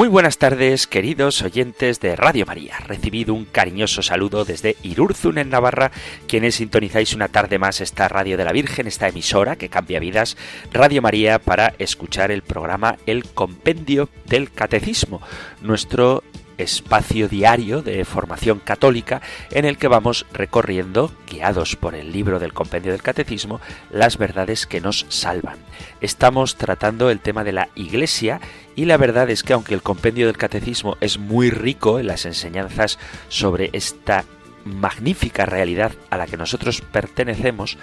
Muy buenas tardes, queridos oyentes de Radio María. Recibido un cariñoso saludo desde Irurzun, en Navarra, quienes sintonizáis una tarde más esta Radio de la Virgen, esta emisora que cambia vidas, Radio María, para escuchar el programa El Compendio del Catecismo, nuestro espacio diario de formación católica en el que vamos recorriendo, guiados por el libro del compendio del catecismo, las verdades que nos salvan. Estamos tratando el tema de la Iglesia y la verdad es que aunque el compendio del catecismo es muy rico en las enseñanzas sobre esta magnífica realidad a la que nosotros pertenecemos,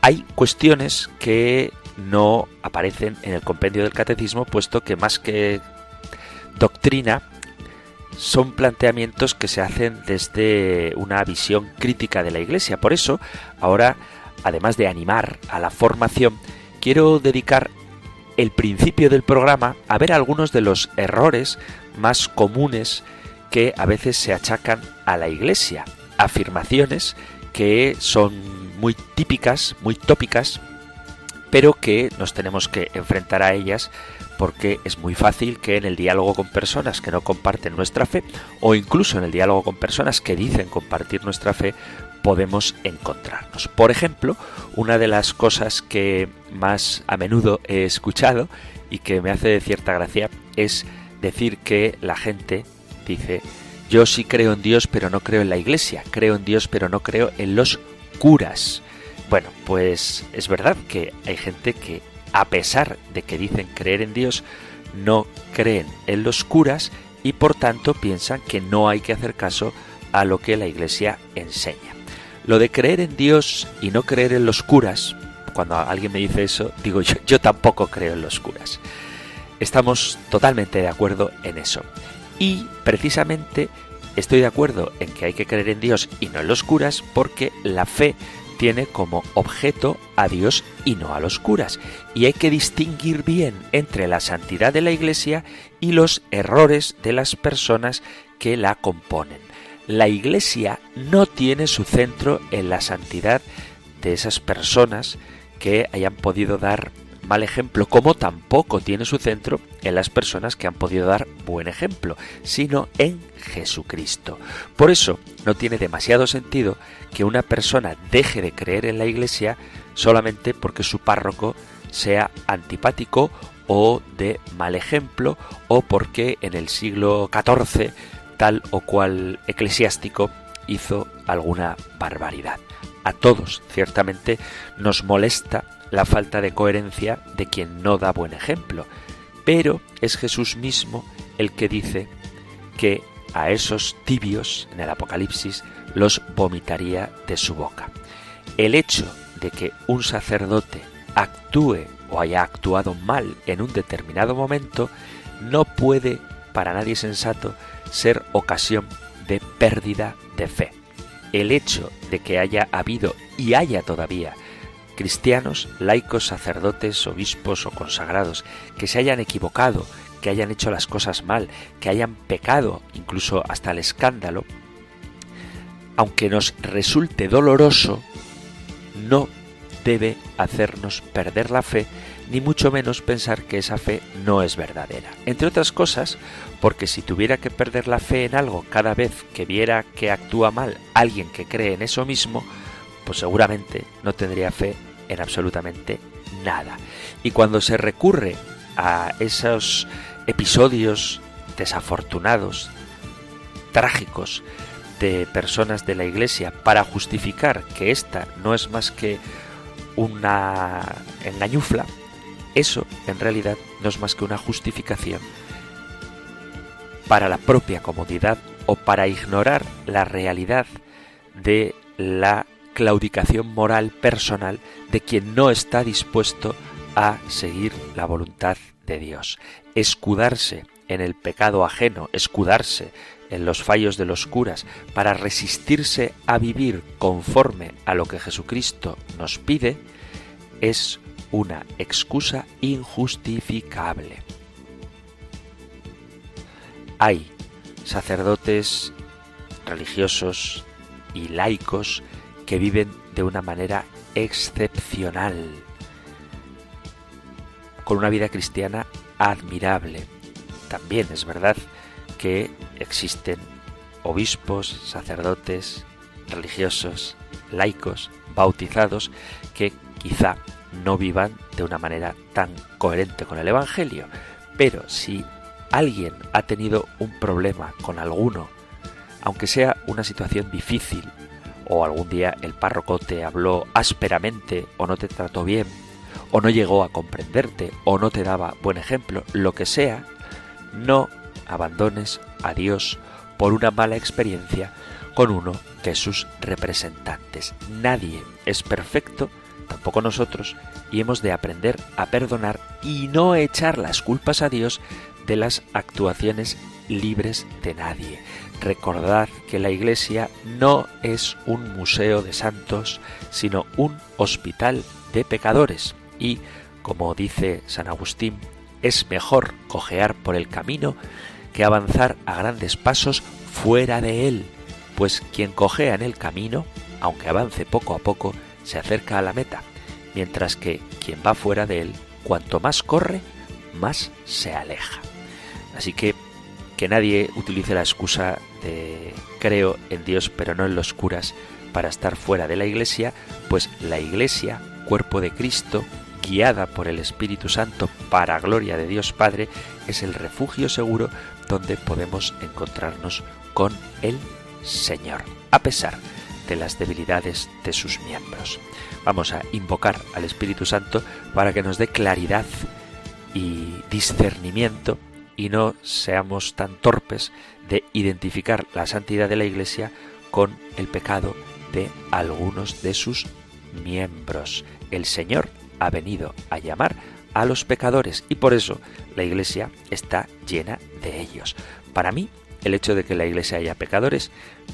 hay cuestiones que no aparecen en el compendio del catecismo, puesto que más que doctrina son planteamientos que se hacen desde una visión crítica de la Iglesia. Por eso, ahora, además de animar a la formación, quiero dedicar el principio del programa a ver algunos de los errores más comunes que a veces se achacan a la Iglesia. Afirmaciones que son muy típicas, muy tópicas, pero que nos tenemos que enfrentar a ellas porque es muy fácil que en el diálogo con personas que no comparten nuestra fe o incluso en el diálogo con personas que dicen compartir nuestra fe podemos encontrarnos. Por ejemplo, una de las cosas que más a menudo he escuchado y que me hace de cierta gracia es decir que la gente dice yo sí creo en Dios pero no creo en la iglesia, creo en Dios pero no creo en los curas. Bueno, pues es verdad que hay gente que a pesar de que dicen creer en Dios, no creen en los curas y por tanto piensan que no hay que hacer caso a lo que la Iglesia enseña. Lo de creer en Dios y no creer en los curas, cuando alguien me dice eso, digo yo, tampoco creo en los curas. Estamos totalmente de acuerdo en eso. Y precisamente estoy de acuerdo en que hay que creer en Dios y no en los curas porque la fe tiene como objeto a Dios y no a los curas. Y hay que distinguir bien entre la santidad de la Iglesia y los errores de las personas que la componen. La Iglesia no tiene su centro en la santidad de esas personas que hayan podido dar mal ejemplo, como tampoco tiene su centro en las personas que han podido dar buen ejemplo, sino en Jesucristo. Por eso no tiene demasiado sentido que una persona deje de creer en la Iglesia solamente porque su párroco sea antipático o de mal ejemplo o porque en el siglo XIV tal o cual eclesiástico hizo alguna barbaridad. A todos, ciertamente, nos molesta la falta de coherencia de quien no da buen ejemplo, pero es Jesús mismo el que dice que a esos tibios en el Apocalipsis los vomitaría de su boca. El hecho de que un sacerdote actúe o haya actuado mal en un determinado momento no puede, para nadie sensato, ser ocasión de pérdida de fe. El hecho de que haya habido y haya todavía cristianos, laicos, sacerdotes, obispos o consagrados que se hayan equivocado, que hayan hecho las cosas mal, que hayan pecado, incluso hasta el escándalo, aunque nos resulte doloroso, no debe hacernos perder la fe, ni mucho menos pensar que esa fe no es verdadera. Entre otras cosas, porque si tuviera que perder la fe en algo cada vez que viera que actúa mal alguien que cree en eso mismo, pues seguramente no tendría fe en absolutamente nada. Y cuando se recurre a esos episodios desafortunados, trágicos, de personas de la Iglesia para justificar que esta no es más que una engañufla, eso en realidad no es más que una justificación para la propia comodidad o para ignorar la realidad de la claudicación moral personal de quien no está dispuesto a seguir la voluntad de Dios. Escudarse en el pecado ajeno, escudarse en los fallos de los curas para resistirse a vivir conforme a lo que Jesucristo nos pide, es una excusa injustificable. Hay sacerdotes religiosos y laicos que viven de una manera excepcional, con una vida cristiana admirable. También es verdad que existen obispos, sacerdotes, religiosos, laicos, bautizados, que quizá no vivan de una manera tan coherente con el Evangelio. Pero si alguien ha tenido un problema con alguno, aunque sea una situación difícil, o algún día el párroco te habló ásperamente o no te trató bien, o no llegó a comprenderte, o no te daba buen ejemplo, lo que sea, no abandones a Dios por una mala experiencia con uno de sus representantes. Nadie es perfecto, tampoco nosotros, y hemos de aprender a perdonar y no echar las culpas a Dios de las actuaciones libres de nadie. Recordad que la Iglesia no es un museo de santos, sino un hospital de pecadores. Y, como dice San Agustín, es mejor cojear por el camino que avanzar a grandes pasos fuera de él, pues quien cojea en el camino, aunque avance poco a poco, se acerca a la meta, mientras que quien va fuera de él, cuanto más corre, más se aleja. Así que que nadie utilice la excusa de creo en Dios pero no en los curas para estar fuera de la iglesia, pues la iglesia, cuerpo de Cristo, guiada por el Espíritu Santo para gloria de Dios Padre, es el refugio seguro donde podemos encontrarnos con el Señor, a pesar de las debilidades de sus miembros. Vamos a invocar al Espíritu Santo para que nos dé claridad y discernimiento y no seamos tan torpes de identificar la santidad de la Iglesia con el pecado de algunos de sus miembros. El Señor ha venido a llamar a los pecadores y por eso la iglesia está llena de ellos. Para mí, el hecho de que la iglesia haya pecadores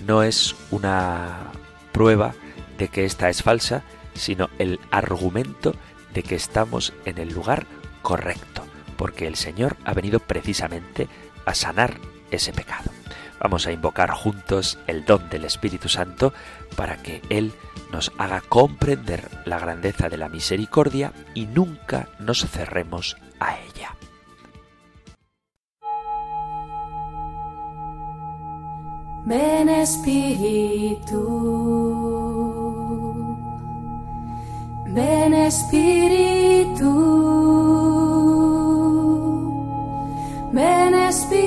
no es una prueba de que esta es falsa, sino el argumento de que estamos en el lugar correcto, porque el Señor ha venido precisamente a sanar ese pecado. Vamos a invocar juntos el don del Espíritu Santo para que Él nos haga comprender la grandeza de la misericordia y nunca nos cerremos a ella. Ven Espíritu, ven Espíritu, ven Espíritu.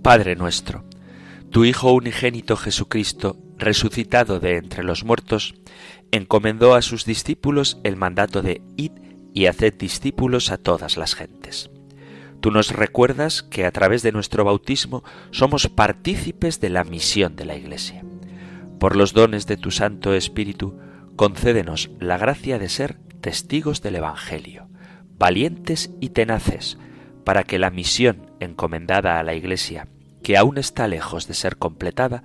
Padre nuestro, tu Hijo unigénito Jesucristo, resucitado de entre los muertos, encomendó a sus discípulos el mandato de id y haced discípulos a todas las gentes. Tú nos recuerdas que a través de nuestro bautismo somos partícipes de la misión de la Iglesia. Por los dones de tu Santo Espíritu, concédenos la gracia de ser testigos del Evangelio, valientes y tenaces, para que la misión encomendada a la Iglesia que aún está lejos de ser completada,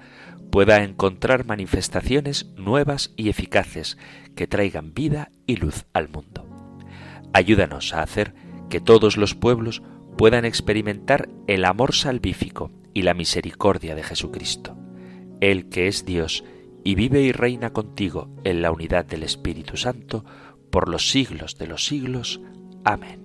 pueda encontrar manifestaciones nuevas y eficaces que traigan vida y luz al mundo. Ayúdanos a hacer que todos los pueblos puedan experimentar el amor salvífico y la misericordia de Jesucristo, el que es Dios y vive y reina contigo en la unidad del Espíritu Santo, por los siglos de los siglos. Amén.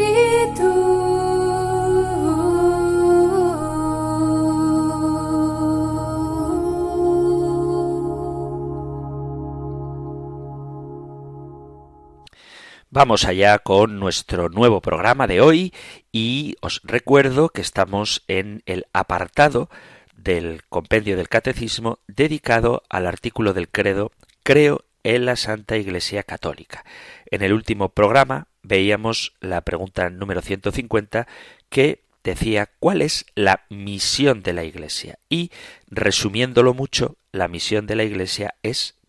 Vamos allá con nuestro nuevo programa de hoy y os recuerdo que estamos en el apartado del compendio del catecismo dedicado al artículo del credo Creo en la Santa Iglesia Católica. En el último programa veíamos la pregunta número 150 que decía cuál es la misión de la Iglesia. Y, resumiéndolo mucho, la misión de la Iglesia es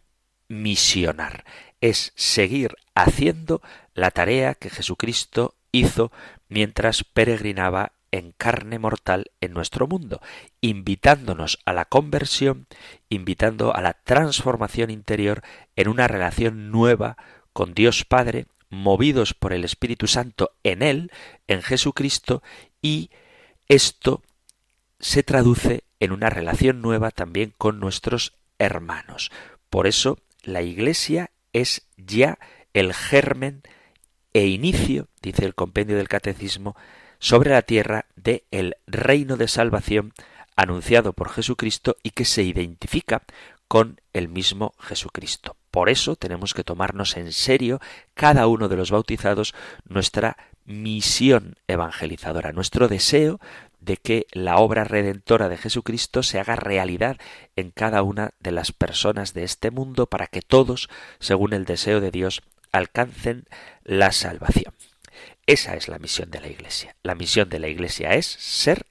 misionar, es seguir haciendo la tarea que Jesucristo hizo mientras peregrinaba en carne mortal en nuestro mundo, invitándonos a la conversión, invitando a la transformación interior en una relación nueva con Dios Padre, movidos por el Espíritu Santo en Él, en Jesucristo, y esto se traduce en una relación nueva también con nuestros hermanos. Por eso la Iglesia es ya el germen e inicio, dice el compendio del Catecismo, sobre la tierra de el reino de salvación anunciado por Jesucristo y que se identifica con el mismo Jesucristo. Por eso tenemos que tomarnos en serio cada uno de los bautizados nuestra misión evangelizadora, nuestro deseo de que la obra redentora de Jesucristo se haga realidad en cada una de las personas de este mundo para que todos, según el deseo de Dios, alcancen la salvación. Esa es la misión de la Iglesia. La misión de la Iglesia es ser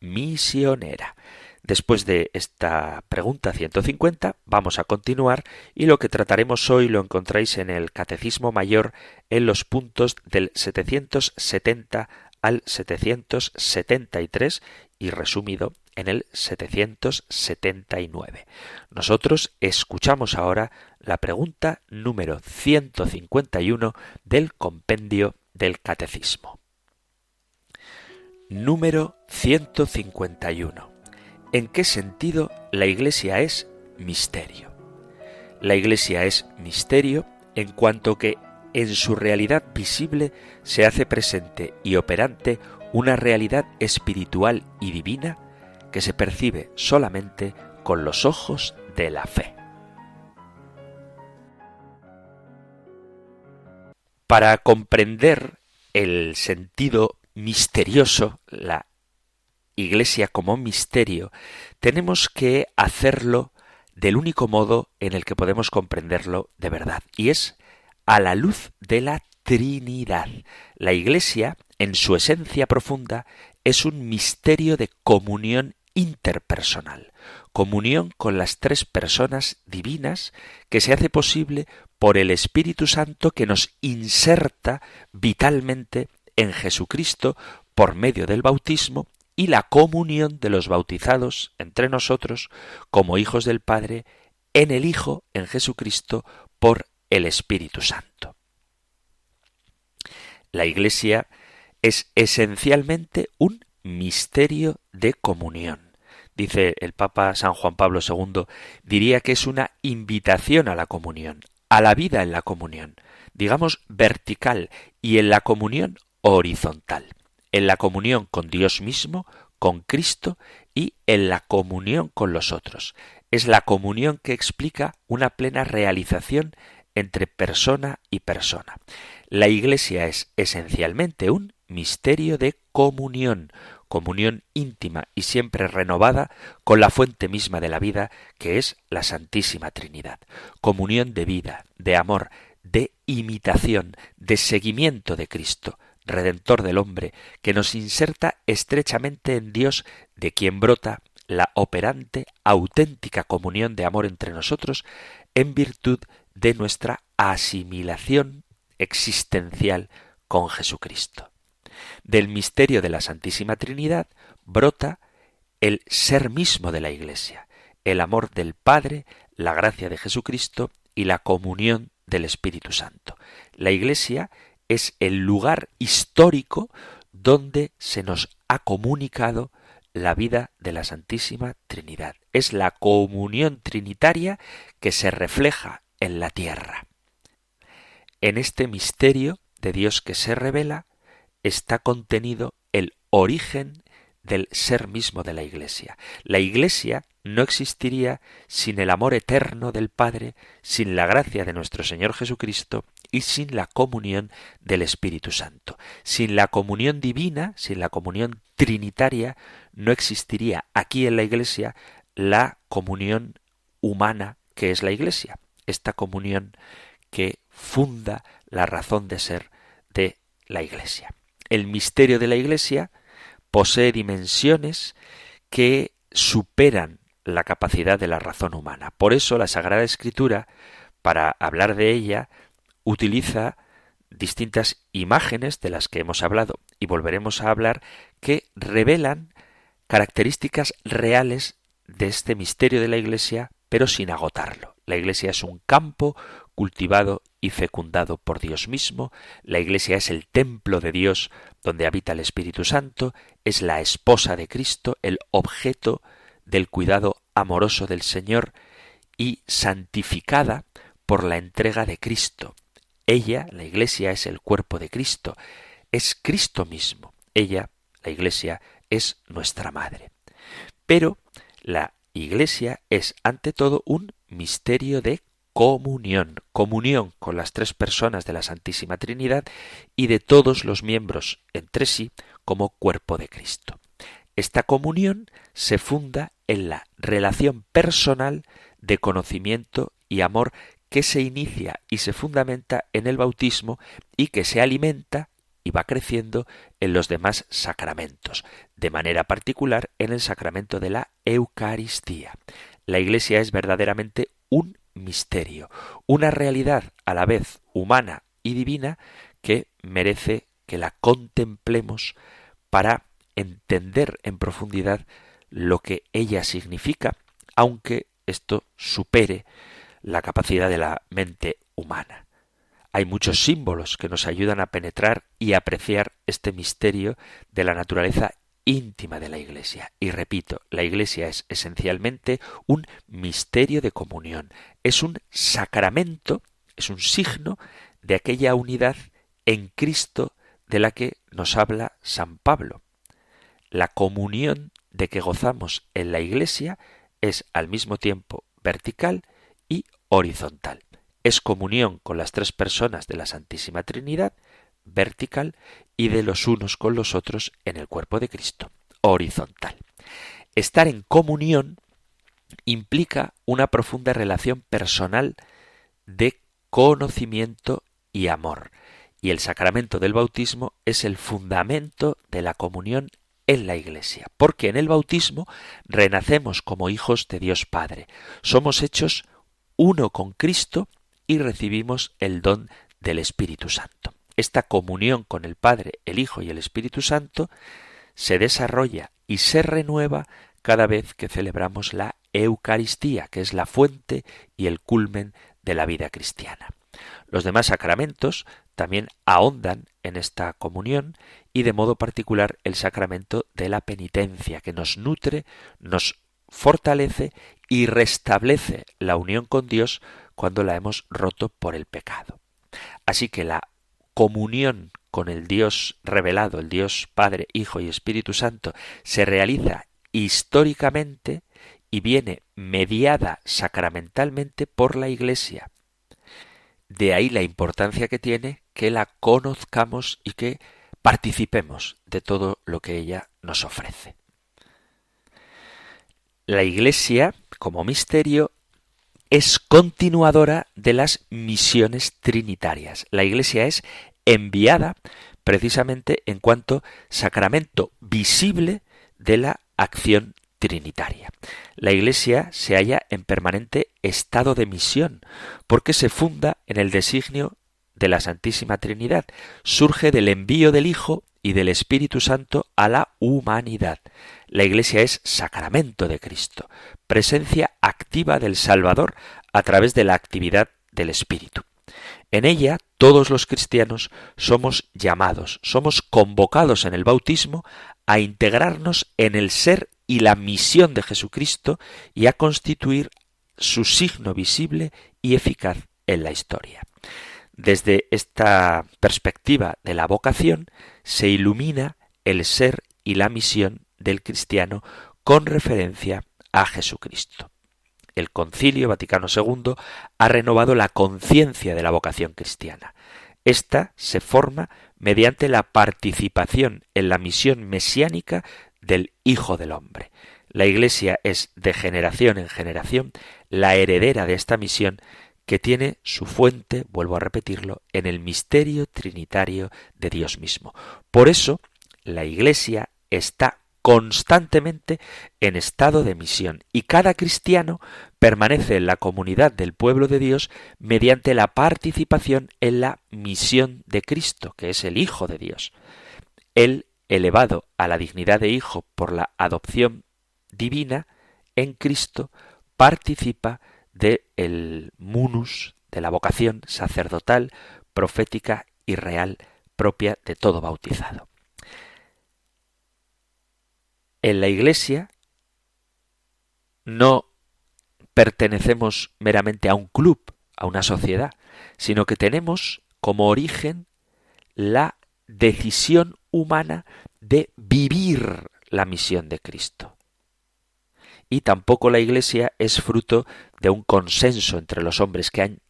misionera. Después de esta pregunta 150, vamos a continuar y lo que trataremos hoy lo encontráis en el Catecismo Mayor en los puntos del 770 al 773 y resumido en el 779. Nosotros escuchamos ahora la pregunta número 151 del compendio del Catecismo. Número 151. ¿En qué sentido la Iglesia es misterio? La Iglesia es misterio en cuanto que en su realidad visible se hace presente y operante una realidad espiritual y divina que se percibe solamente con los ojos de la fe. Para comprender el sentido misterioso, la Iglesia como misterio, tenemos que hacerlo del único modo en el que podemos comprenderlo de verdad, y es a la luz de la Trinidad. La Iglesia, en su esencia profunda, es un misterio de comunión interpersonal, comunión con las tres personas divinas que se hace posible por el Espíritu Santo que nos inserta vitalmente en Jesucristo por medio del bautismo y la comunión de los bautizados entre nosotros como hijos del Padre en el Hijo, en Jesucristo, por el Espíritu Santo. La Iglesia es esencialmente un misterio de comunión. Dice el Papa San Juan Pablo II, diría que es una invitación a la comunión, a la vida en la comunión, digamos vertical y en la comunión horizontal, en la comunión con Dios mismo, con Cristo y en la comunión con los otros. Es la comunión que explica una plena realización entre persona y persona. La Iglesia es esencialmente un misterio de comunión, comunión íntima y siempre renovada con la fuente misma de la vida, que es la Santísima Trinidad. Comunión de vida, de amor, de imitación, de seguimiento de Cristo, Redentor del hombre, que nos inserta estrechamente en Dios, de quien brota la operante, auténtica comunión de amor entre nosotros, en virtud de nuestra asimilación existencial con Jesucristo. Del misterio de la Santísima Trinidad brota el ser mismo de la Iglesia, el amor del Padre, la gracia de Jesucristo y la comunión del Espíritu Santo. La Iglesia es el lugar histórico donde se nos ha comunicado la vida de la Santísima Trinidad. Es la comunión trinitaria que se refleja en la tierra. En este misterio de Dios que se revela está contenido el origen del ser mismo de la Iglesia. La Iglesia no existiría sin el amor eterno del Padre, sin la gracia de nuestro Señor Jesucristo y sin la comunión del Espíritu Santo. Sin la comunión divina, sin la comunión trinitaria, no existiría aquí en la Iglesia la comunión humana que es la Iglesia, esta comunión que funda la razón de ser de la Iglesia. El misterio de la Iglesia posee dimensiones que superan la capacidad de la razón humana. Por eso la Sagrada Escritura, para hablar de ella, utiliza distintas imágenes de las que hemos hablado y volveremos a hablar que revelan características reales de este misterio de la Iglesia, pero sin agotarlo. La Iglesia es un campo cultivado y fecundado por Dios mismo, la Iglesia es el templo de Dios donde habita el Espíritu Santo, es la esposa de Cristo, el objeto del cuidado amoroso del Señor y santificada por la entrega de Cristo. Ella, la Iglesia, es el cuerpo de Cristo, es Cristo mismo. Ella, la Iglesia, es nuestra madre. Pero la Iglesia es ante todo un misterio de comunión, comunión con las tres personas de la Santísima Trinidad y de todos los miembros entre sí como cuerpo de Cristo. Esta comunión se funda en la relación personal de conocimiento y amor que se inicia y se fundamenta en el bautismo y que se alimenta y va creciendo en los demás sacramentos, de manera particular en el sacramento de la Eucaristía. La Iglesia es verdaderamente un misterio, una realidad a la vez humana y divina que merece que la contemplemos para entender en profundidad lo que ella significa, aunque esto supere la capacidad de la mente humana. Hay muchos símbolos que nos ayudan a penetrar y apreciar este misterio de la naturaleza íntima de la Iglesia. Y repito, la Iglesia es esencialmente un misterio de comunión, es un sacramento, es un signo de aquella unidad en Cristo de la que nos habla San Pablo. La comunión de que gozamos en la Iglesia es al mismo tiempo vertical y horizontal. Es comunión con las tres personas de la Santísima Trinidad, vertical, y de los unos con los otros en el cuerpo de Cristo, horizontal. Estar en comunión implica una profunda relación personal de conocimiento y amor, y el sacramento del bautismo es el fundamento de la comunión en la Iglesia, porque en el bautismo renacemos como hijos de Dios Padre, somos hechos uno con Cristo y recibimos el don del Espíritu Santo. Esta comunión con el Padre, el Hijo y el Espíritu Santo se desarrolla y se renueva cada vez que celebramos la Eucaristía, que es la fuente y el culmen de la vida cristiana. Los demás sacramentos también ahondan en esta comunión y de modo particular el sacramento de la penitencia, que nos nutre, nos fortalece y restablece la unión con Dios cuando la hemos roto por el pecado. Así que la comunión con el Dios revelado, el Dios Padre, Hijo y Espíritu Santo, se realiza históricamente y viene mediada sacramentalmente por la Iglesia. De ahí la importancia que tiene que la conozcamos y que participemos de todo lo que ella nos ofrece. La Iglesia, como misterio, es continuadora de las misiones trinitarias. La Iglesia es enviada precisamente en cuanto sacramento visible de la acción trinitaria. La Iglesia se halla en permanente estado de misión, porque se funda en el designio de la Santísima Trinidad, surge del envío del Hijo y del Espíritu Santo a la humanidad. La Iglesia es sacramento de Cristo, presencia activa del Salvador a través de la actividad del Espíritu. En ella todos los cristianos somos llamados, somos convocados en el bautismo a integrarnos en el ser y la misión de Jesucristo y a constituir su signo visible y eficaz en la historia. Desde esta perspectiva de la vocación se ilumina el ser y la misión del cristiano con referencia a Jesucristo. El Concilio Vaticano II ha renovado la conciencia de la vocación cristiana. Esta se forma mediante la participación en la misión mesiánica del Hijo del Hombre. La Iglesia es de generación en generación la heredera de esta misión que tiene su fuente, vuelvo a repetirlo, en el misterio trinitario de Dios mismo. Por eso, la Iglesia está constantemente en estado de misión y cada cristiano permanece en la comunidad del pueblo de Dios mediante la participación en la misión de Cristo, que es el Hijo de Dios. Él, elevado a la dignidad de Hijo por la adopción divina, en Cristo participa de el munus, de la vocación sacerdotal, profética y real propia de todo bautizado. En la Iglesia no pertenecemos meramente a un club, a una sociedad, sino que tenemos como origen la decisión humana de vivir la misión de Cristo. Y tampoco la Iglesia es fruto de un consenso entre los hombres que han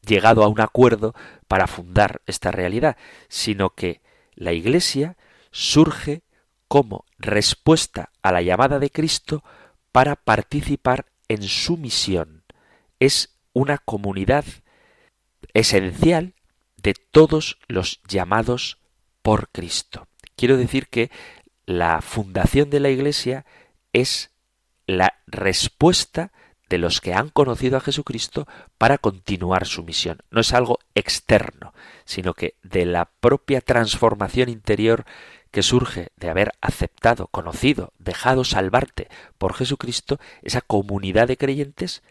llegado a un acuerdo para fundar esta realidad, sino que la Iglesia surge como respuesta a la llamada de Cristo para participar en su misión. Es una comunidad esencial de todos los llamados por Cristo. Quiero decir que la fundación de la Iglesia es la respuesta de los que han conocido a Jesucristo para continuar su misión. No es algo externo, sino que de la propia transformación interior que surge de haber aceptado, conocido, dejado salvarte por Jesucristo, esa comunidad de creyentes,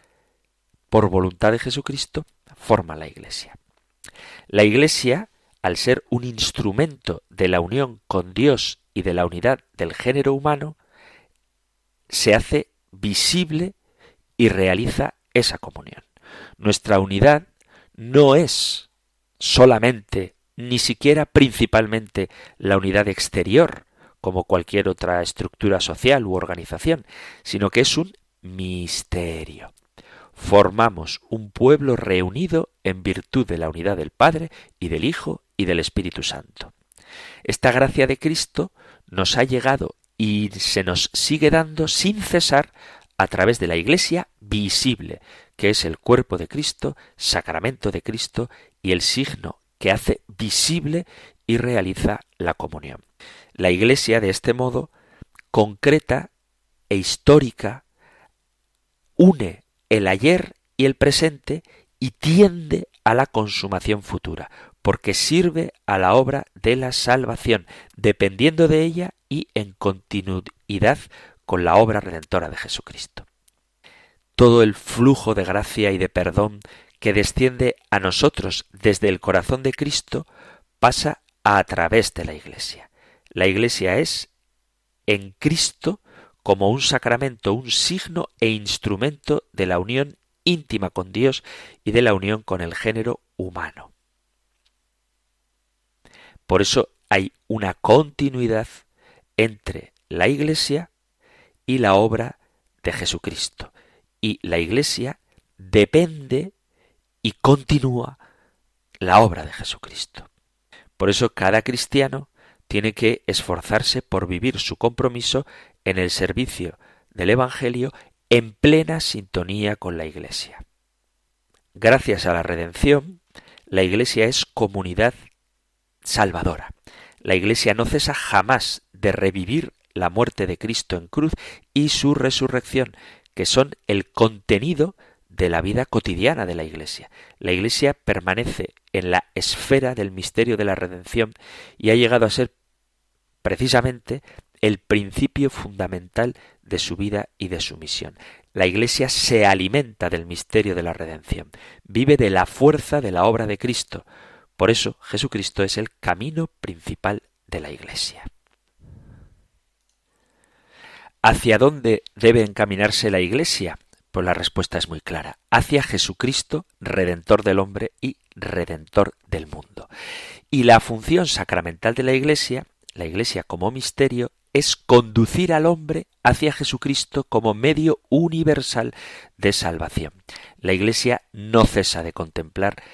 por voluntad de Jesucristo, forma la Iglesia. La Iglesia, al ser un instrumento de la unión con Dios y de la unidad del género humano, se hace visible y realiza esa comunión. Nuestra unidad no es solamente ni siquiera principalmente la unidad exterior, como cualquier otra estructura social u organización, sino que es un misterio. Formamos un pueblo reunido en virtud de la unidad del Padre y del Hijo y del Espíritu Santo. Esta gracia de Cristo nos ha llegado y se nos sigue dando sin cesar a través de la Iglesia visible, que es el cuerpo de Cristo, sacramento de Cristo y el signo que hace visible y realiza la comunión. La Iglesia, de este modo, concreta e histórica, une el ayer y el presente y tiende a la consumación futura, porque sirve a la obra de la salvación, dependiendo de ella y en continuidad con la obra redentora de Jesucristo. Todo el flujo de gracia y de perdón que desciende a nosotros desde el corazón de Cristo pasa a través de la Iglesia. La Iglesia es en Cristo como un sacramento, un signo e instrumento de la unión íntima con Dios y de la unión con el género humano. Por eso hay una continuidad entre la Iglesia y la obra de Jesucristo. Y la Iglesia depende y continúa la obra de Jesucristo. Por eso cada cristiano tiene que esforzarse por vivir su compromiso en el servicio del Evangelio en plena sintonía con la Iglesia. Gracias a la redención, la Iglesia es comunidad salvadora. La Iglesia no cesa jamás de revivir la muerte de Cristo en cruz y su resurrección, que son el contenido de la vida cotidiana de la Iglesia. La Iglesia permanece en la esfera del misterio de la redención y ha llegado a ser precisamente el principio fundamental de su vida y de su misión. La Iglesia se alimenta del misterio de la redención, vive de la fuerza de la obra de Cristo. Por eso Jesucristo es el camino principal de la Iglesia. ¿Hacia dónde debe encaminarse la Iglesia? Pues la respuesta es muy clara, hacia Jesucristo, Redentor del hombre y Redentor del mundo. Y la función sacramental de la Iglesia, la Iglesia como misterio, es conducir al hombre hacia Jesucristo como medio universal de salvación. La Iglesia no cesa de contemplar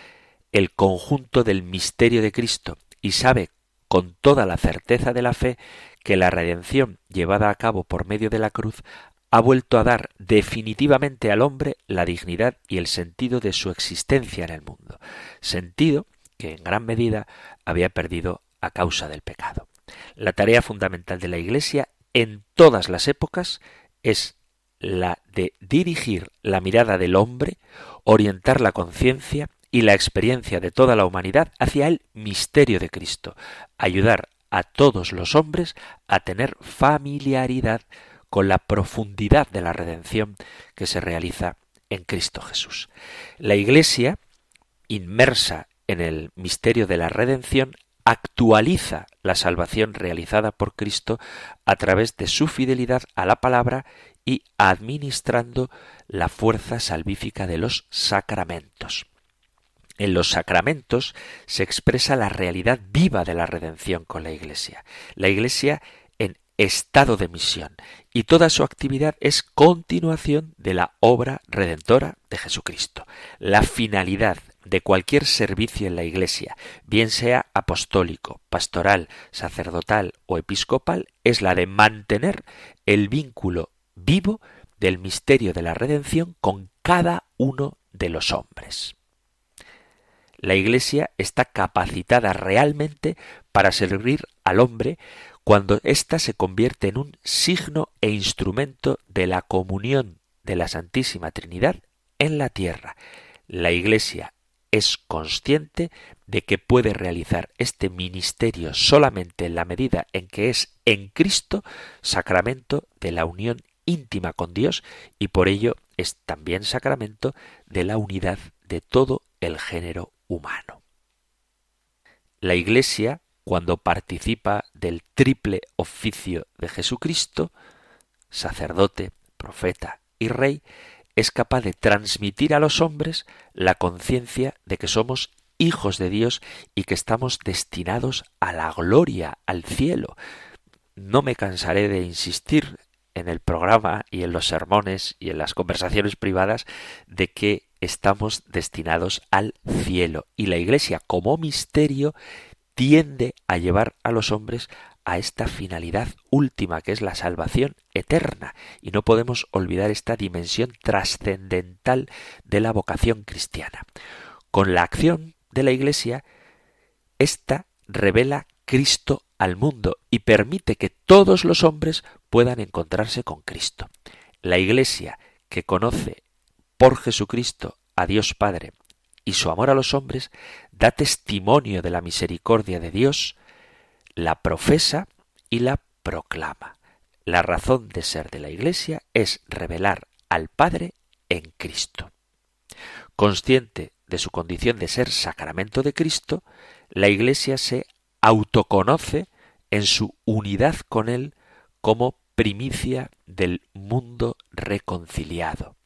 el conjunto del misterio de Cristo y sabe con toda la certeza de la fe que la redención llevada a cabo por medio de la cruz ha vuelto a dar definitivamente al hombre la dignidad y el sentido de su existencia en el mundo, sentido que en gran medida había perdido a causa del pecado. La tarea fundamental de la Iglesia en todas las épocas es la de dirigir la mirada del hombre, orientar la conciencia y la experiencia de toda la humanidad hacia el misterio de Cristo, ayudar a todos los hombres a tener familiaridad con la profundidad de la redención que se realiza en Cristo Jesús. La Iglesia, inmersa en el misterio de la redención, actualiza la salvación realizada por Cristo a través de su fidelidad a la palabra y administrando la fuerza salvífica de los sacramentos. En los sacramentos se expresa la realidad viva de la redención con la Iglesia. La Iglesia estado de misión y toda su actividad es continuación de la obra redentora de Jesucristo. La finalidad de cualquier servicio en la Iglesia, bien sea apostólico, pastoral, sacerdotal o episcopal, es la de mantener el vínculo vivo del misterio de la redención con cada uno de los hombres. La Iglesia está capacitada realmente para servir al hombre cuando ésta se convierte en un signo e instrumento de la comunión de la Santísima Trinidad en la tierra. La Iglesia es consciente de que puede realizar este ministerio solamente en la medida en que es en Cristo sacramento de la unión íntima con Dios y por ello es también sacramento de la unidad de todo el género humano. La Iglesia, cuando participa del triple oficio de Jesucristo, sacerdote, profeta y rey, es capaz de transmitir a los hombres la conciencia de que somos hijos de Dios y que estamos destinados a la gloria, al cielo. No me cansaré de insistir en el programa y en los sermones y en las conversaciones privadas de que estamos destinados al cielo y la Iglesia como misterio tiende a llevar a los hombres a esta finalidad última que es la salvación eterna y no podemos olvidar esta dimensión trascendental de la vocación cristiana. Con la acción de la Iglesia, esta revela Cristo al mundo y permite que todos los hombres puedan encontrarse con Cristo. La Iglesia que conoce por Jesucristo a Dios Padre y su amor a los hombres da testimonio de la misericordia de Dios, la profesa y la proclama. La razón de ser de la Iglesia es revelar al Padre en Cristo. Consciente de su condición de ser sacramento de Cristo, la Iglesia se autoconoce en su unidad con Él como primicia del mundo reconciliado.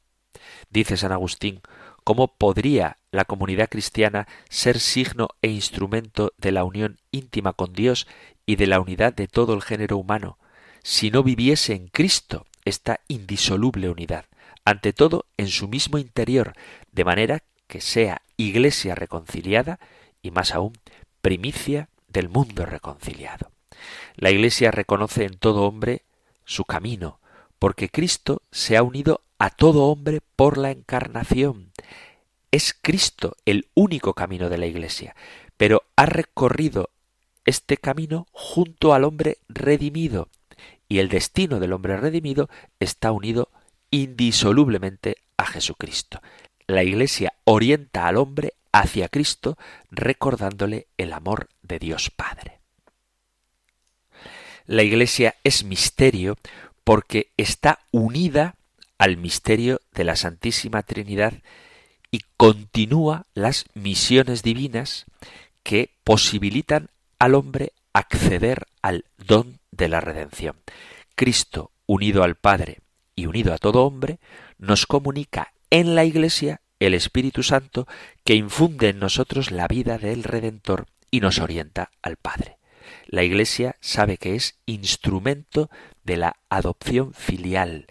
Dice San Agustín, ¿cómo podría la comunidad cristiana ser signo e instrumento de la unión íntima con Dios y de la unidad de todo el género humano, si no viviese en Cristo esta indisoluble unidad, ante todo en su mismo interior, de manera que sea iglesia reconciliada y más aún primicia del mundo reconciliado. La Iglesia reconoce en todo hombre su camino, porque Cristo se ha unido a todo hombre por la encarnación. Es Cristo el único camino de la Iglesia, pero ha recorrido este camino junto al hombre redimido, y el destino del hombre redimido está unido indisolublemente a Jesucristo. La Iglesia orienta al hombre hacia Cristo recordándole el amor de Dios Padre. La Iglesia es misterio porque está unida al misterio de la Santísima Trinidad y continúa las misiones divinas que posibilitan al hombre acceder al don de la redención. Cristo, unido al Padre y unido a todo hombre, nos comunica en la Iglesia el Espíritu Santo que infunde en nosotros la vida del Redentor y nos orienta al Padre. La Iglesia sabe que es instrumento de la adopción filial,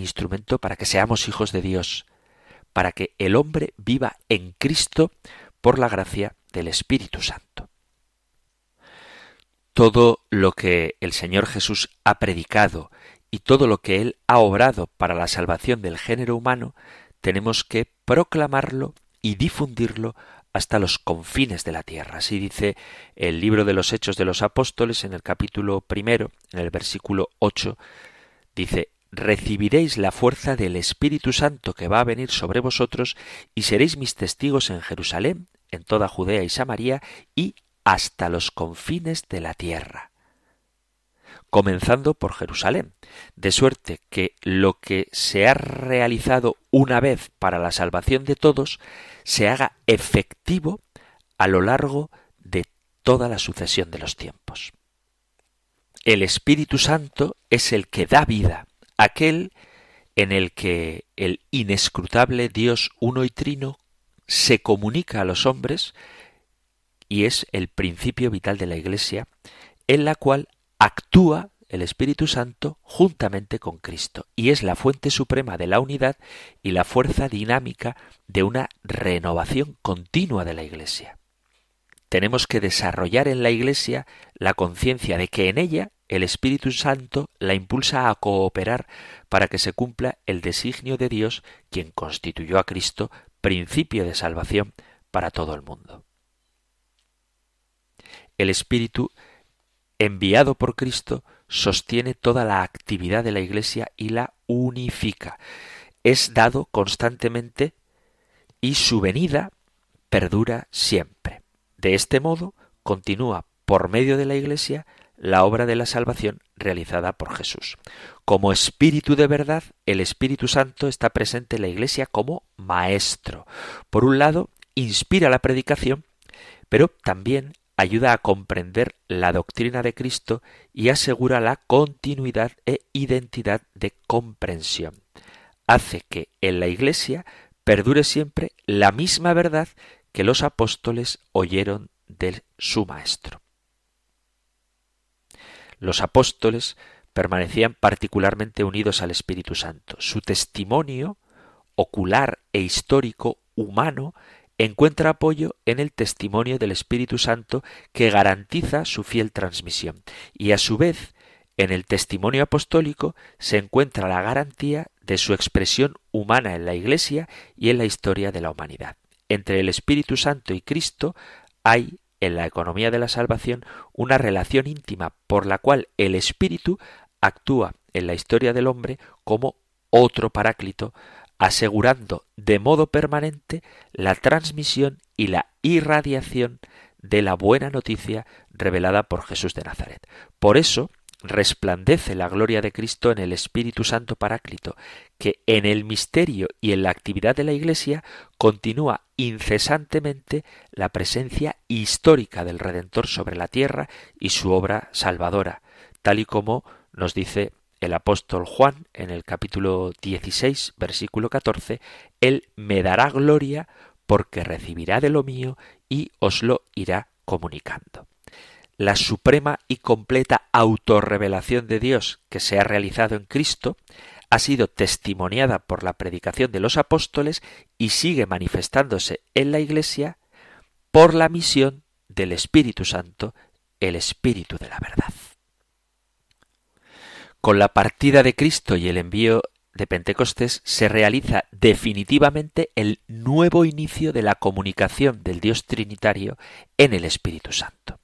instrumento para que seamos hijos de Dios, para que el hombre viva en Cristo por la gracia del Espíritu Santo. Todo lo que el Señor Jesús ha predicado y todo lo que Él ha obrado para la salvación del género humano, tenemos que proclamarlo y difundirlo hasta los confines de la tierra. Así dice el libro de los Hechos de los Apóstoles en el capítulo primero, en el versículo ocho, dice recibiréis la fuerza del Espíritu Santo que va a venir sobre vosotros y seréis mis testigos en Jerusalén, en toda Judea y Samaria y hasta los confines de la tierra. Comenzando por Jerusalén, de suerte que lo que se ha realizado una vez para la salvación de todos se haga efectivo a lo largo de toda la sucesión de los tiempos. El Espíritu Santo es el que da vida, aquel en el que el inescrutable Dios uno y trino se comunica a los hombres y es el principio vital de la Iglesia, en la cual actúa el Espíritu Santo juntamente con Cristo y es la fuente suprema de la unidad y la fuerza dinámica de una renovación continua de la Iglesia. Tenemos que desarrollar en la Iglesia la conciencia de que en ella el Espíritu Santo la impulsa a cooperar para que se cumpla el designio de Dios, quien constituyó a Cristo principio de salvación para todo el mundo. El Espíritu, enviado por Cristo, sostiene toda la actividad de la Iglesia y la unifica. Es dado constantemente y su venida perdura siempre. De este modo, continúa por medio de la Iglesia la obra de la salvación realizada por Jesús. Como Espíritu de verdad, el Espíritu Santo está presente en la Iglesia como Maestro. Por un lado, inspira la predicación, pero también ayuda a comprender la doctrina de Cristo y asegura la continuidad e identidad de comprensión. Hace que en la Iglesia perdure siempre la misma verdad que los apóstoles oyeron de su Maestro los apóstoles permanecían particularmente unidos al Espíritu Santo. Su testimonio ocular e histórico humano encuentra apoyo en el testimonio del Espíritu Santo que garantiza su fiel transmisión y a su vez en el testimonio apostólico se encuentra la garantía de su expresión humana en la Iglesia y en la historia de la humanidad. Entre el Espíritu Santo y Cristo hay en la economía de la salvación una relación íntima por la cual el Espíritu actúa en la historia del hombre como otro paráclito, asegurando de modo permanente la transmisión y la irradiación de la buena noticia revelada por Jesús de Nazaret. Por eso, resplandece la gloria de Cristo en el Espíritu Santo Paráclito, que en el misterio y en la actividad de la Iglesia continúa incesantemente la presencia histórica del Redentor sobre la tierra y su obra salvadora, tal y como nos dice el apóstol Juan en el capítulo 16, versículo 14, Él me dará gloria porque recibirá de lo mío y os lo irá comunicando la suprema y completa autorrevelación de Dios que se ha realizado en Cristo ha sido testimoniada por la predicación de los apóstoles y sigue manifestándose en la Iglesia por la misión del Espíritu Santo, el Espíritu de la verdad. Con la partida de Cristo y el envío de Pentecostés se realiza definitivamente el nuevo inicio de la comunicación del Dios Trinitario en el Espíritu Santo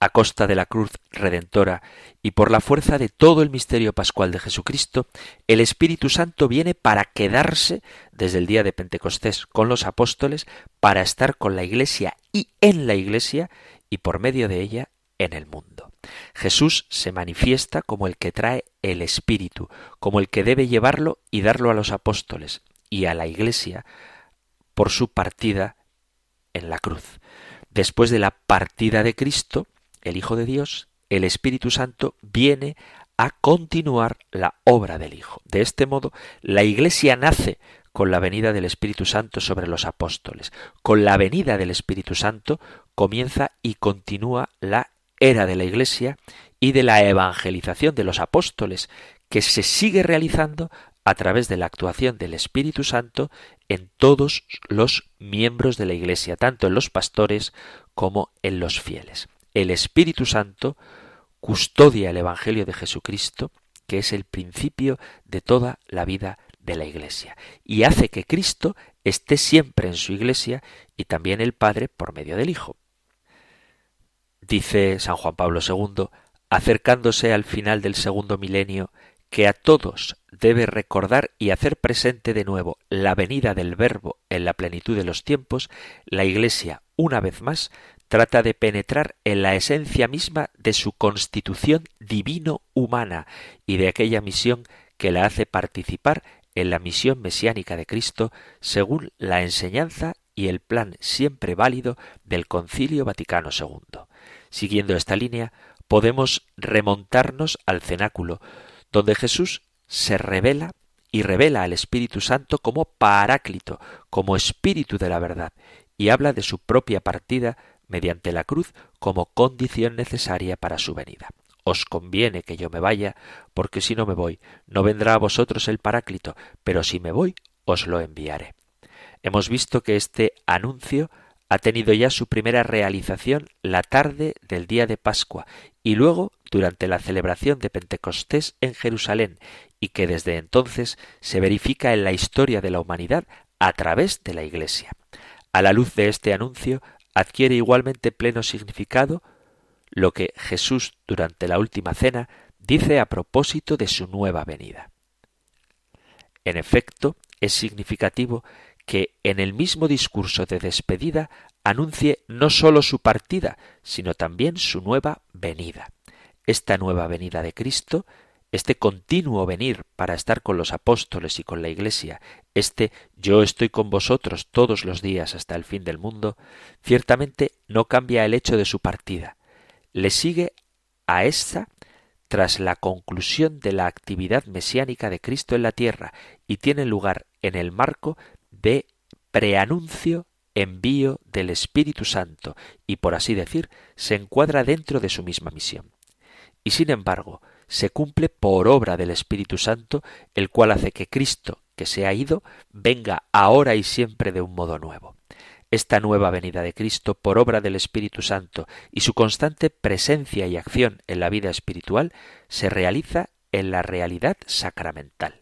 a costa de la cruz redentora y por la fuerza de todo el misterio pascual de Jesucristo, el Espíritu Santo viene para quedarse desde el día de Pentecostés con los apóstoles, para estar con la Iglesia y en la Iglesia y por medio de ella en el mundo. Jesús se manifiesta como el que trae el Espíritu, como el que debe llevarlo y darlo a los apóstoles y a la Iglesia por su partida en la cruz. Después de la partida de Cristo, el Hijo de Dios, el Espíritu Santo viene a continuar la obra del Hijo. De este modo, la Iglesia nace con la venida del Espíritu Santo sobre los apóstoles. Con la venida del Espíritu Santo comienza y continúa la era de la Iglesia y de la evangelización de los apóstoles, que se sigue realizando a través de la actuación del Espíritu Santo en todos los miembros de la Iglesia, tanto en los pastores como en los fieles. El Espíritu Santo custodia el Evangelio de Jesucristo, que es el principio de toda la vida de la Iglesia, y hace que Cristo esté siempre en su Iglesia y también el Padre por medio del Hijo. Dice San Juan Pablo II, acercándose al final del segundo milenio, que a todos debe recordar y hacer presente de nuevo la venida del Verbo en la plenitud de los tiempos, la Iglesia, una vez más, trata de penetrar en la esencia misma de su constitución divino-humana y de aquella misión que la hace participar en la misión mesiánica de Cristo según la enseñanza y el plan siempre válido del Concilio Vaticano II. Siguiendo esta línea, podemos remontarnos al cenáculo, donde Jesús se revela y revela al Espíritu Santo como Paráclito, como Espíritu de la verdad, y habla de su propia partida mediante la cruz como condición necesaria para su venida. Os conviene que yo me vaya, porque si no me voy, no vendrá a vosotros el Paráclito, pero si me voy, os lo enviaré. Hemos visto que este anuncio ha tenido ya su primera realización la tarde del día de Pascua y luego durante la celebración de Pentecostés en Jerusalén y que desde entonces se verifica en la historia de la humanidad a través de la Iglesia. A la luz de este anuncio adquiere igualmente pleno significado lo que Jesús durante la última cena dice a propósito de su nueva venida. En efecto, es significativo que en el mismo discurso de despedida anuncie no sólo su partida, sino también su nueva venida. Esta nueva venida de Cristo, este continuo venir para estar con los apóstoles y con la Iglesia, este yo estoy con vosotros todos los días hasta el fin del mundo, ciertamente no cambia el hecho de su partida. Le sigue a esta tras la conclusión de la actividad mesiánica de Cristo en la tierra y tiene lugar en el marco de preanuncio envío del Espíritu Santo y, por así decir, se encuadra dentro de su misma misión. Y sin embargo, se cumple por obra del Espíritu Santo, el cual hace que Cristo, que se ha ido, venga ahora y siempre de un modo nuevo. Esta nueva venida de Cristo por obra del Espíritu Santo y su constante presencia y acción en la vida espiritual se realiza en la realidad sacramental.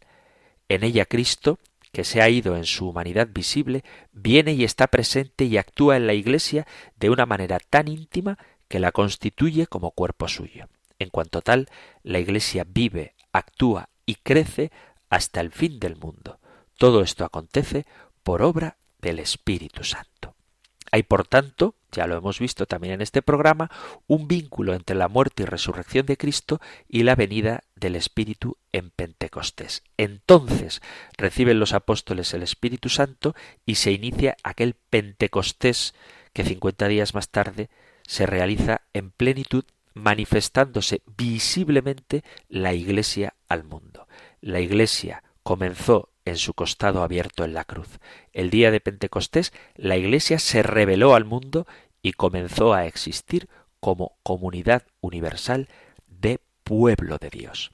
En ella Cristo que se ha ido en su humanidad visible, viene y está presente y actúa en la Iglesia de una manera tan íntima que la constituye como cuerpo suyo. En cuanto tal, la Iglesia vive, actúa y crece hasta el fin del mundo. Todo esto acontece por obra del Espíritu Santo. Hay, por tanto, ya lo hemos visto también en este programa, un vínculo entre la muerte y resurrección de Cristo y la venida del Espíritu en Pentecostés. Entonces reciben los apóstoles el Espíritu Santo y se inicia aquel Pentecostés que cincuenta días más tarde se realiza en plenitud manifestándose visiblemente la Iglesia al mundo. La Iglesia comenzó en su costado abierto en la cruz. El día de Pentecostés la Iglesia se reveló al mundo y comenzó a existir como comunidad universal de pueblo de Dios.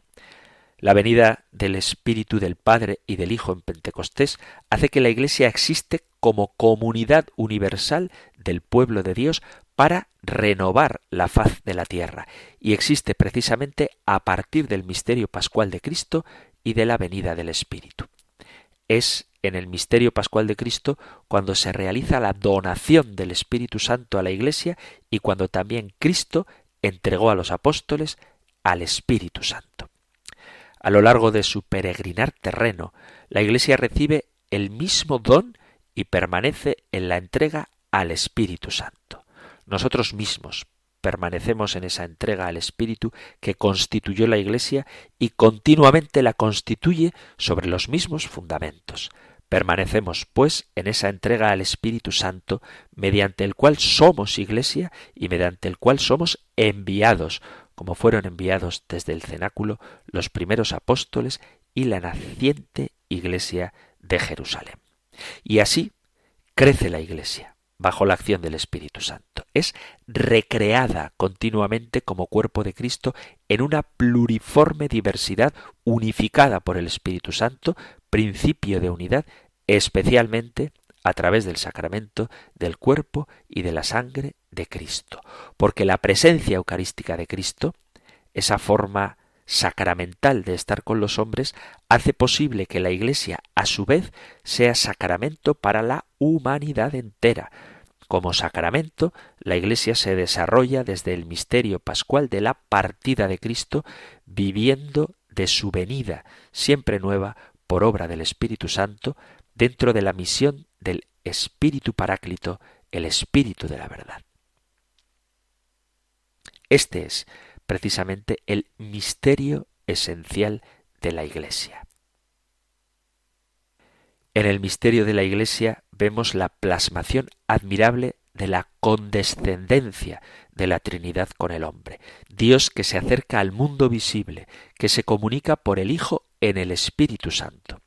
La venida del Espíritu del Padre y del Hijo en Pentecostés hace que la Iglesia existe como comunidad universal del pueblo de Dios para renovar la faz de la tierra, y existe precisamente a partir del misterio pascual de Cristo y de la venida del Espíritu es en el misterio pascual de Cristo cuando se realiza la donación del Espíritu Santo a la Iglesia y cuando también Cristo entregó a los apóstoles al Espíritu Santo. A lo largo de su peregrinar terreno, la Iglesia recibe el mismo don y permanece en la entrega al Espíritu Santo. Nosotros mismos, permanecemos en esa entrega al Espíritu que constituyó la Iglesia y continuamente la constituye sobre los mismos fundamentos. Permanecemos, pues, en esa entrega al Espíritu Santo, mediante el cual somos Iglesia y mediante el cual somos enviados, como fueron enviados desde el cenáculo los primeros apóstoles y la naciente Iglesia de Jerusalén. Y así crece la Iglesia bajo la acción del Espíritu Santo. Es recreada continuamente como cuerpo de Cristo en una pluriforme diversidad unificada por el Espíritu Santo, principio de unidad, especialmente a través del sacramento del cuerpo y de la sangre de Cristo. Porque la presencia eucarística de Cristo, esa forma sacramental de estar con los hombres, hace posible que la Iglesia, a su vez, sea sacramento para la humanidad entera. Como sacramento, la Iglesia se desarrolla desde el misterio pascual de la partida de Cristo, viviendo de su venida, siempre nueva, por obra del Espíritu Santo, dentro de la misión del Espíritu Paráclito, el Espíritu de la verdad. Este es precisamente el misterio esencial de la Iglesia. En el misterio de la Iglesia vemos la plasmación admirable de la condescendencia de la Trinidad con el hombre. Dios que se acerca al mundo visible, que se comunica por el Hijo en el Espíritu Santo.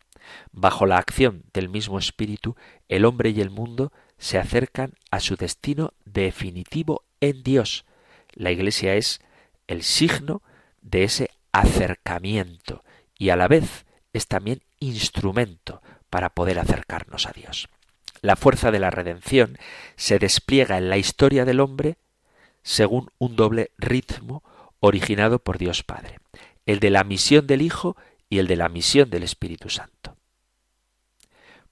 Bajo la acción del mismo Espíritu, el hombre y el mundo se acercan a su destino definitivo en Dios. La Iglesia es el signo de ese acercamiento y a la vez es también instrumento para poder acercarnos a Dios. La fuerza de la redención se despliega en la historia del hombre según un doble ritmo originado por Dios Padre, el de la misión del Hijo y el de la misión del Espíritu Santo.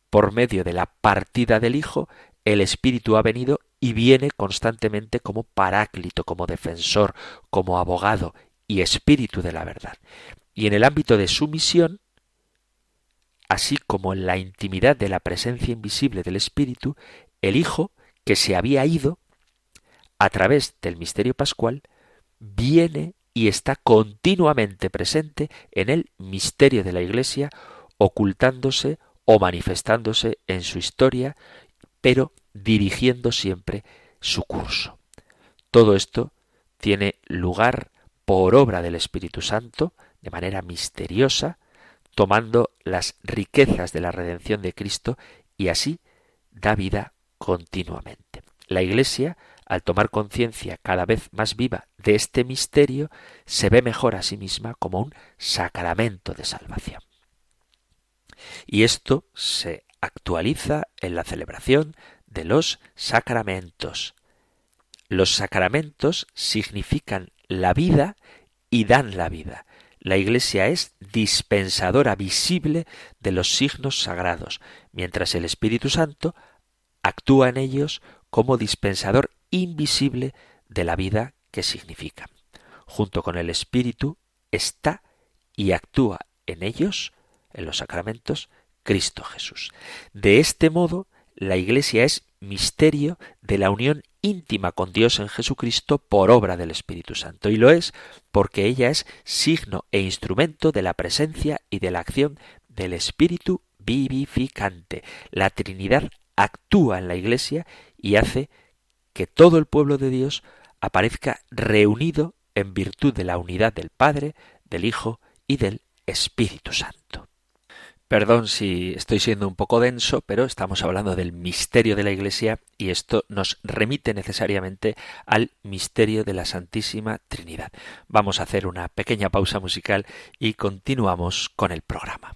Por medio de la partida del Hijo, el Espíritu ha venido y viene constantemente como paráclito, como defensor, como abogado y Espíritu de la verdad. Y en el ámbito de su misión, así como en la intimidad de la presencia invisible del Espíritu, el Hijo, que se había ido, a través del misterio pascual, viene y está continuamente presente en el misterio de la Iglesia, ocultándose o manifestándose en su historia, pero dirigiendo siempre su curso. Todo esto tiene lugar por obra del Espíritu Santo, de manera misteriosa, tomando las riquezas de la redención de Cristo y así da vida continuamente. La Iglesia, al tomar conciencia cada vez más viva de este misterio, se ve mejor a sí misma como un sacramento de salvación. Y esto se actualiza en la celebración de los sacramentos. Los sacramentos significan la vida y dan la vida. La Iglesia es dispensadora visible de los signos sagrados, mientras el Espíritu Santo actúa en ellos como dispensador invisible de la vida que significan. Junto con el Espíritu está y actúa en ellos en los sacramentos Cristo Jesús. De este modo, la Iglesia es misterio de la unión íntima con Dios en Jesucristo por obra del Espíritu Santo. Y lo es porque ella es signo e instrumento de la presencia y de la acción del Espíritu vivificante. La Trinidad actúa en la Iglesia y hace que todo el pueblo de Dios aparezca reunido en virtud de la unidad del Padre, del Hijo y del Espíritu Santo. Perdón si estoy siendo un poco denso, pero estamos hablando del misterio de la Iglesia y esto nos remite necesariamente al misterio de la Santísima Trinidad. Vamos a hacer una pequeña pausa musical y continuamos con el programa.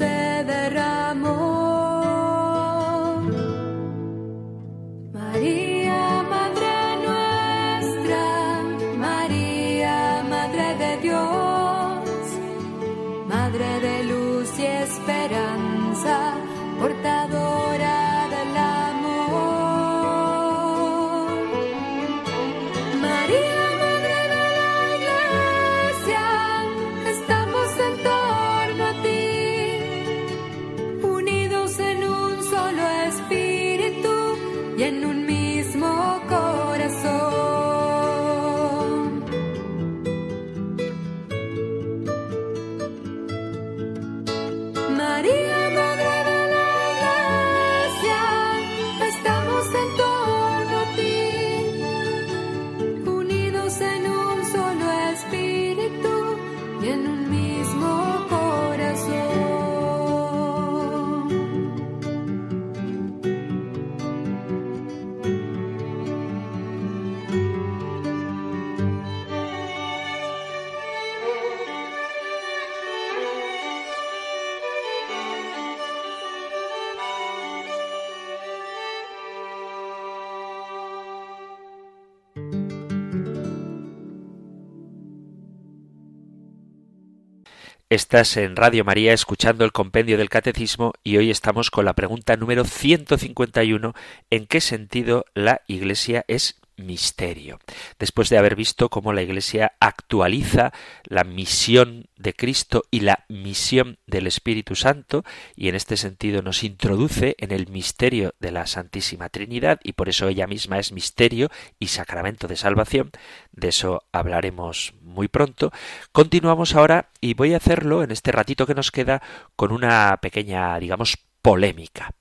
Espíritu Estás en Radio María escuchando el compendio del Catecismo y hoy estamos con la pregunta número 151 ¿En qué sentido la Iglesia es misterio? Después de haber visto cómo la Iglesia actualiza la misión de Cristo y la misión del Espíritu Santo y en este sentido nos introduce en el misterio de la Santísima Trinidad y por eso ella misma es misterio y sacramento de salvación, de eso hablaremos muy pronto. Continuamos ahora y voy a hacerlo en este ratito que nos queda con una pequeña, digamos, polémica.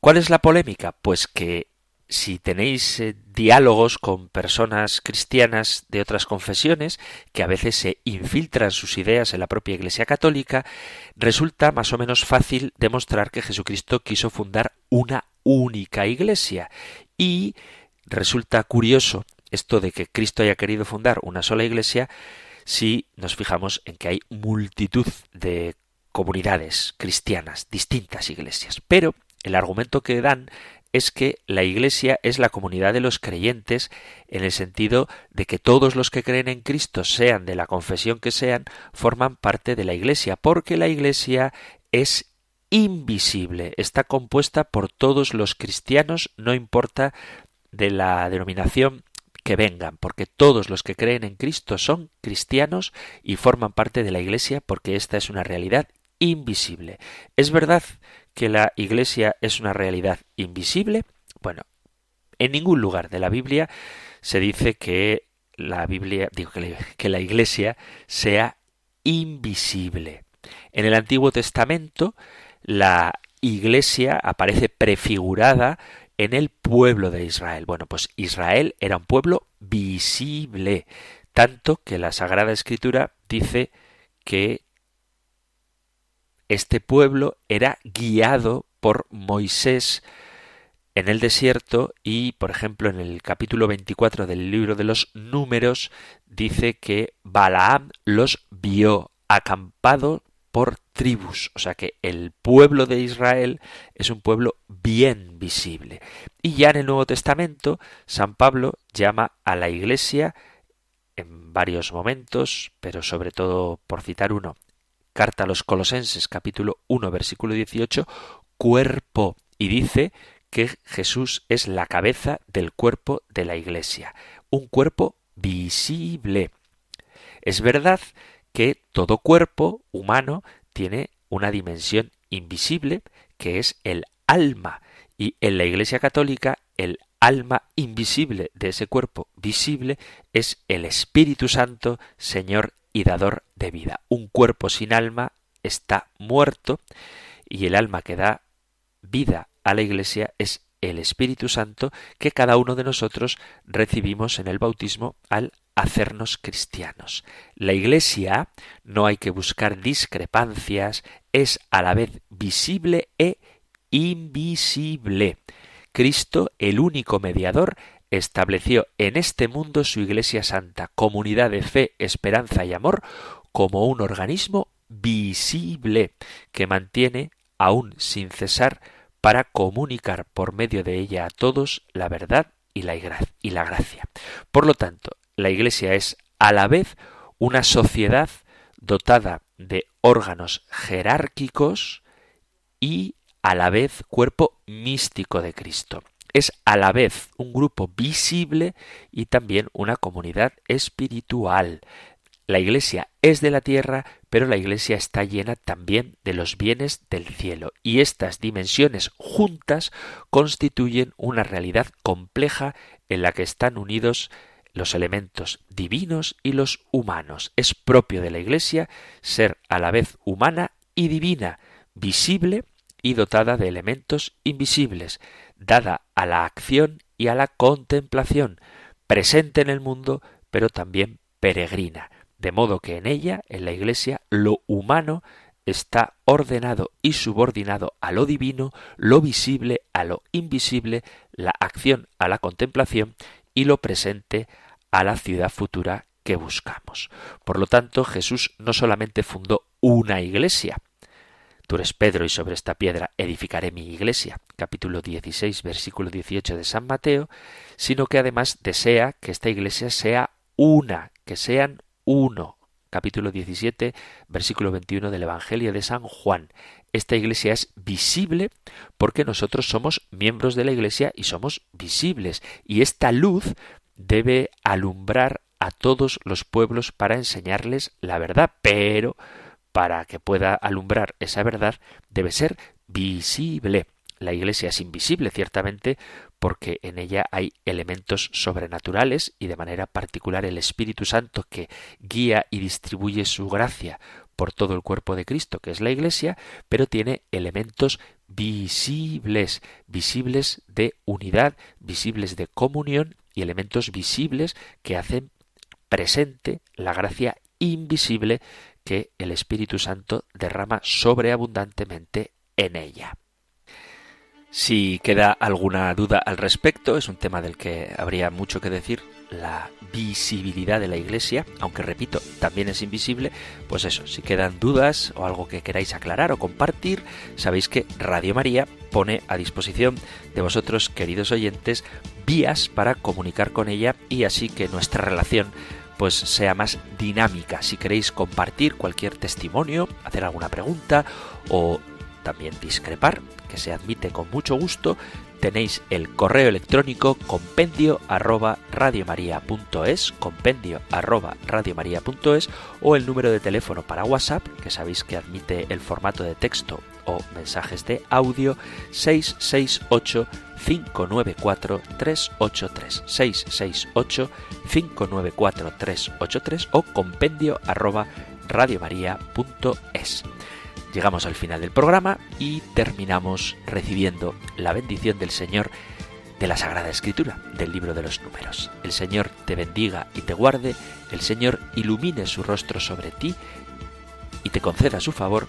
¿Cuál es la polémica? Pues que si tenéis eh, diálogos con personas cristianas de otras confesiones que a veces se infiltran sus ideas en la propia Iglesia Católica, resulta más o menos fácil demostrar que Jesucristo quiso fundar una única Iglesia y resulta curioso esto de que Cristo haya querido fundar una sola Iglesia si nos fijamos en que hay multitud de comunidades cristianas, distintas iglesias. Pero el argumento que dan es que la Iglesia es la comunidad de los creyentes en el sentido de que todos los que creen en Cristo, sean de la confesión que sean, forman parte de la Iglesia, porque la Iglesia es invisible, está compuesta por todos los cristianos, no importa de la denominación que vengan, porque todos los que creen en Cristo son cristianos y forman parte de la Iglesia porque esta es una realidad invisible. Es verdad que la Iglesia es una realidad invisible? Bueno, en ningún lugar de la Biblia se dice que la Biblia, digo que, la Iglesia sea invisible. En el Antiguo Testamento la Iglesia aparece prefigurada en el pueblo de Israel. Bueno, pues Israel era un pueblo visible, tanto que la Sagrada Escritura dice que este pueblo era guiado por Moisés en el desierto y, por ejemplo, en el capítulo 24 del libro de los números dice que Balaam los vio acampado por tribus, o sea que el pueblo de Israel es un pueblo bien visible. Y ya en el Nuevo Testamento, San Pablo llama a la Iglesia en varios momentos, pero sobre todo por citar uno, carta a los Colosenses capítulo 1 versículo 18, cuerpo, y dice que Jesús es la cabeza del cuerpo de la Iglesia, un cuerpo visible. Es verdad que todo cuerpo humano tiene una dimensión invisible que es el alma y en la Iglesia Católica el alma invisible de ese cuerpo visible es el Espíritu Santo, Señor y dador de vida. Un cuerpo sin alma está muerto y el alma que da vida a la Iglesia es el Espíritu Santo que cada uno de nosotros recibimos en el bautismo al hacernos cristianos. La Iglesia, no hay que buscar discrepancias, es a la vez visible e invisible. Cristo, el único mediador, estableció en este mundo su Iglesia Santa, comunidad de fe, esperanza y amor, como un organismo visible que mantiene, aún sin cesar, para comunicar por medio de ella a todos la verdad y la, y la gracia. Por lo tanto, la Iglesia es a la vez una sociedad dotada de órganos jerárquicos y a la vez cuerpo místico de Cristo. Es a la vez un grupo visible y también una comunidad espiritual. La Iglesia es de la tierra, pero la Iglesia está llena también de los bienes del cielo, y estas dimensiones juntas constituyen una realidad compleja en la que están unidos los elementos divinos y los humanos. Es propio de la Iglesia ser a la vez humana y divina, visible y dotada de elementos invisibles, dada a la acción y a la contemplación, presente en el mundo, pero también peregrina. De modo que en ella, en la Iglesia, lo humano está ordenado y subordinado a lo divino, lo visible a lo invisible, la acción a la contemplación y lo presente a la ciudad futura que buscamos. Por lo tanto, Jesús no solamente fundó una iglesia, Tú eres Pedro y sobre esta piedra edificaré mi iglesia, capítulo 16, versículo 18 de San Mateo, sino que además desea que esta iglesia sea una, que sean uno. Capítulo 17, versículo 21 del Evangelio de San Juan. Esta iglesia es visible porque nosotros somos miembros de la iglesia y somos visibles. Y esta luz debe alumbrar a todos los pueblos para enseñarles la verdad. Pero para que pueda alumbrar esa verdad debe ser visible. La Iglesia es invisible, ciertamente, porque en ella hay elementos sobrenaturales y de manera particular el Espíritu Santo que guía y distribuye su gracia por todo el cuerpo de Cristo, que es la Iglesia, pero tiene elementos visibles, visibles de unidad, visibles de comunión y elementos visibles que hacen presente la gracia invisible que el Espíritu Santo derrama sobreabundantemente en ella. Si queda alguna duda al respecto, es un tema del que habría mucho que decir, la visibilidad de la Iglesia, aunque repito, también es invisible, pues eso, si quedan dudas o algo que queráis aclarar o compartir, sabéis que Radio María pone a disposición de vosotros, queridos oyentes, vías para comunicar con ella y así que nuestra relación pues sea más dinámica. Si queréis compartir cualquier testimonio, hacer alguna pregunta o también discrepar, que se admite con mucho gusto, tenéis el correo electrónico compendio arroba compendio arroba o el número de teléfono para WhatsApp, que sabéis que admite el formato de texto o mensajes de audio 668 594 383 668 594 383 o compendio arroba radiomaria.es. Llegamos al final del programa y terminamos recibiendo la bendición del Señor de la Sagrada Escritura, del libro de los números. El Señor te bendiga y te guarde, el Señor ilumine su rostro sobre ti y te conceda su favor,